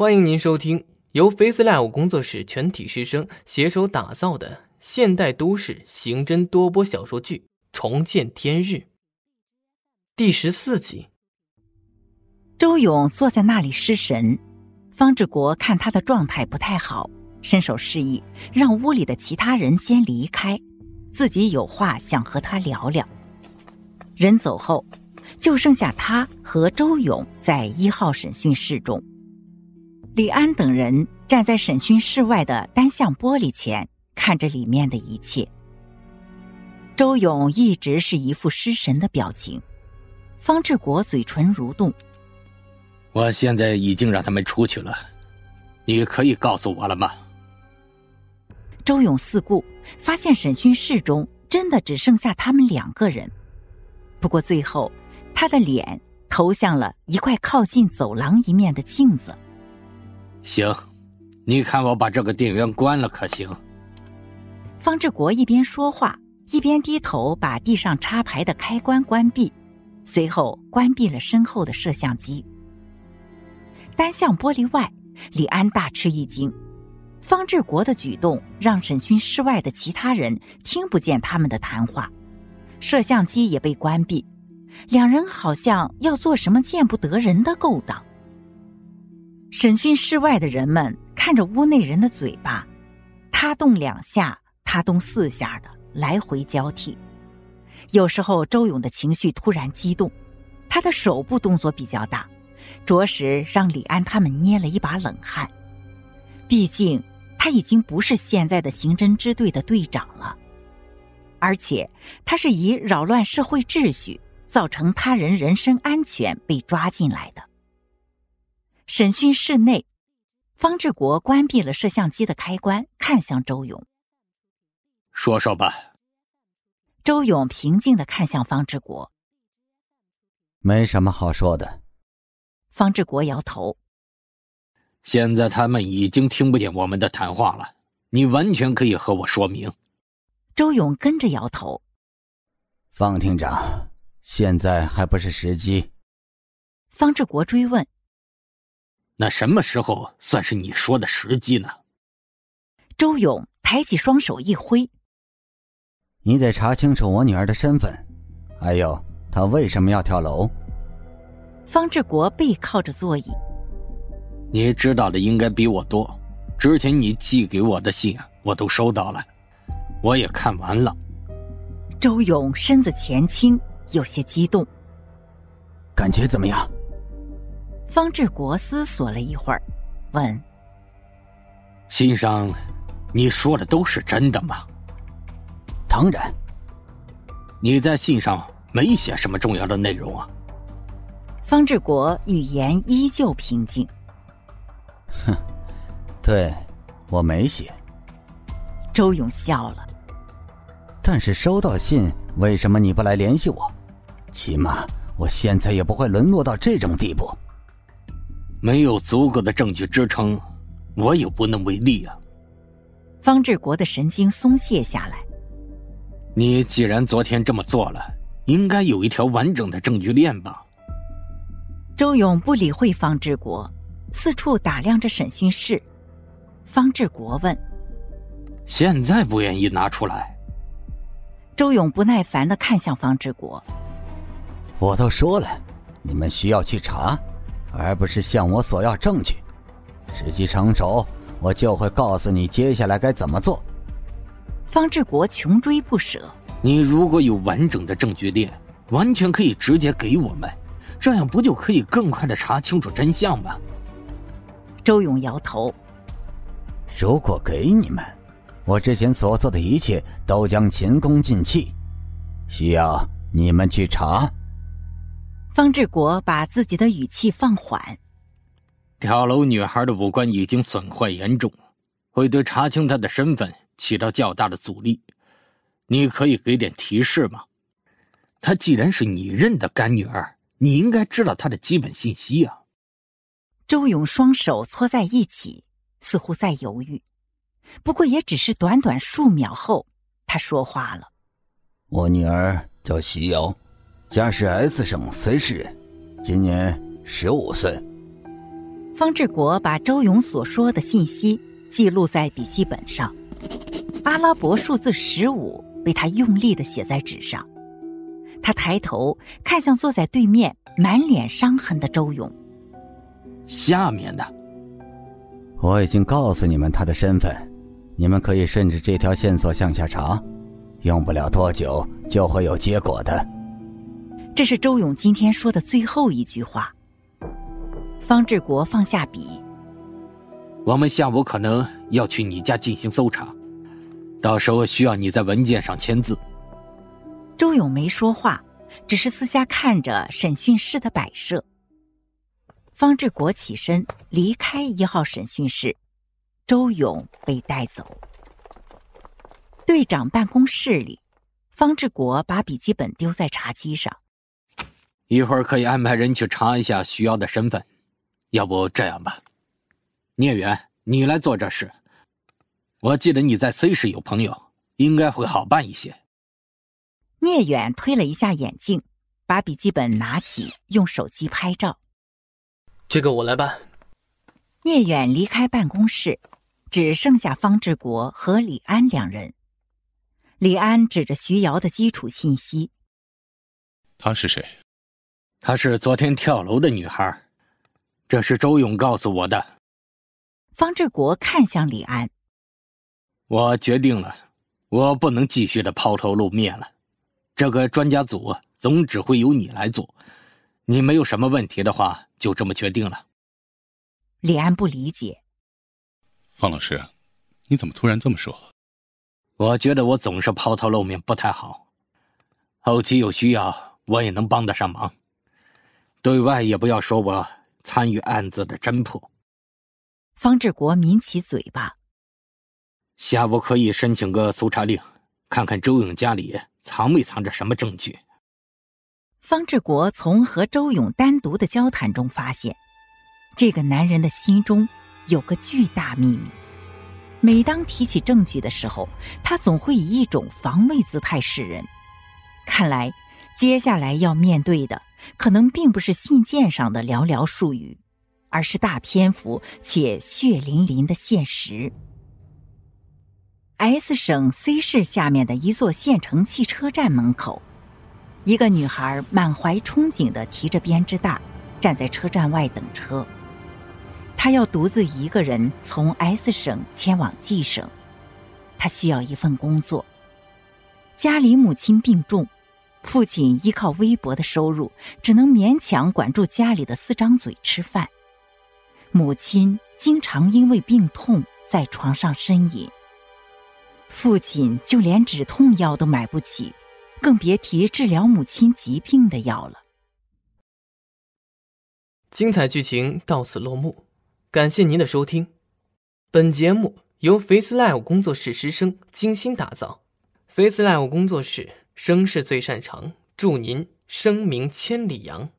欢迎您收听由 FaceLive 工作室全体师生携手打造的现代都市刑侦多播小说剧《重见天日》第十四集。周勇坐在那里失神，方志国看他的状态不太好，伸手示意让屋里的其他人先离开，自己有话想和他聊聊。人走后，就剩下他和周勇在一号审讯室中。李安等人站在审讯室外的单向玻璃前，看着里面的一切。周勇一直是一副失神的表情，方志国嘴唇蠕动。我现在已经让他们出去了，你可以告诉我了吗？周勇四顾，发现审讯室中真的只剩下他们两个人。不过最后，他的脸投向了一块靠近走廊一面的镜子。行，你看我把这个电源关了可行？方志国一边说话，一边低头把地上插排的开关关闭，随后关闭了身后的摄像机。单向玻璃外，李安大吃一惊，方志国的举动让审讯室外的其他人听不见他们的谈话，摄像机也被关闭，两人好像要做什么见不得人的勾当。审讯室外的人们看着屋内人的嘴巴，他动两下，他动四下的来回交替。有时候周勇的情绪突然激动，他的手部动作比较大，着实让李安他们捏了一把冷汗。毕竟他已经不是现在的刑侦支队的队长了，而且他是以扰乱社会秩序、造成他人人身安全被抓进来的。审讯室内，方志国关闭了摄像机的开关，看向周勇：“说说吧。”周勇平静的看向方志国：“没什么好说的。”方志国摇头：“现在他们已经听不见我们的谈话了，你完全可以和我说明。”周勇跟着摇头：“方厅长，现在还不是时机。”方志国追问。那什么时候算是你说的时机呢？周勇抬起双手一挥：“你得查清楚我女儿的身份，还有她为什么要跳楼。”方志国背靠着座椅：“你知道的应该比我多。之前你寄给我的信我都收到了，我也看完了。”周勇身子前倾，有些激动：“感觉怎么样？”方志国思索了一会儿，问：“信上你说的都是真的吗？”“当然。”“你在信上没写什么重要的内容啊？”方志国语言依旧平静。“哼，对，我没写。”周勇笑了。“但是收到信，为什么你不来联系我？起码我现在也不会沦落到这种地步。”没有足够的证据支撑，我也无能为力啊。方志国的神经松懈下来。你既然昨天这么做了，应该有一条完整的证据链吧？周勇不理会方志国，四处打量着审讯室。方志国问：“现在不愿意拿出来？”周勇不耐烦的看向方志国：“我都说了，你们需要去查。”而不是向我索要证据，时机成熟，我就会告诉你接下来该怎么做。方志国穷追不舍。你如果有完整的证据链，完全可以直接给我们，这样不就可以更快的查清楚真相吗？周勇摇头。如果给你们，我之前所做的一切都将前功尽弃，需要你们去查。方志国把自己的语气放缓。跳楼女孩的五官已经损坏严重，会对查清她的身份起到较大的阻力。你可以给点提示吗？她既然是你认的干女儿，你应该知道她的基本信息啊。周勇双手搓在一起，似乎在犹豫。不过也只是短短数秒后，他说话了：“我女儿叫徐瑶。”家是 S 省 C 市人，今年十五岁。方志国把周勇所说的信息记录在笔记本上，阿拉伯数字十五被他用力的写在纸上。他抬头看向坐在对面、满脸伤痕的周勇。下面的，我已经告诉你们他的身份，你们可以顺着这条线索向下查，用不了多久就会有结果的。这是周勇今天说的最后一句话。方志国放下笔。我们下午可能要去你家进行搜查，到时候需要你在文件上签字。周勇没说话，只是私下看着审讯室的摆设。方志国起身离开一号审讯室，周勇被带走。队长办公室里，方志国把笔记本丢在茶几上。一会儿可以安排人去查一下徐瑶的身份。要不这样吧，聂远，你来做这事。我记得你在 C 市有朋友，应该会好办一些。聂远推了一下眼镜，把笔记本拿起，用手机拍照。这个我来办。聂远离开办公室，只剩下方志国和李安两人。李安指着徐瑶的基础信息：“他是谁？她是昨天跳楼的女孩。”这是周勇告诉我的。方志国看向李安，我决定了，我不能继续的抛头露面了。这个专家组总指挥由你来做，你没有什么问题的话，就这么决定了。李安不理解，方老师，你怎么突然这么说？我觉得我总是抛头露面不太好，后期有需要我也能帮得上忙，对外也不要说我。参与案子的侦破，方志国抿起嘴巴。下午可以申请个搜查令，看看周勇家里藏没藏着什么证据。方志国从和周勇单独的交谈中发现，这个男人的心中有个巨大秘密。每当提起证据的时候，他总会以一种防卫姿态示人。看来，接下来要面对的。可能并不是信件上的寥寥数语，而是大篇幅且血淋淋的现实。S 省 C 市下面的一座县城汽车站门口，一个女孩满怀憧憬的提着编织袋，站在车站外等车。她要独自一个人从 S 省前往 G 省，她需要一份工作。家里母亲病重。父亲依靠微薄的收入，只能勉强管住家里的四张嘴吃饭。母亲经常因为病痛在床上呻吟。父亲就连止痛药都买不起，更别提治疗母亲疾病的药了。精彩剧情到此落幕，感谢您的收听。本节目由 Face Live 工作室师生精心打造，Face Live 工作室。声势最擅长，祝您声名千里扬。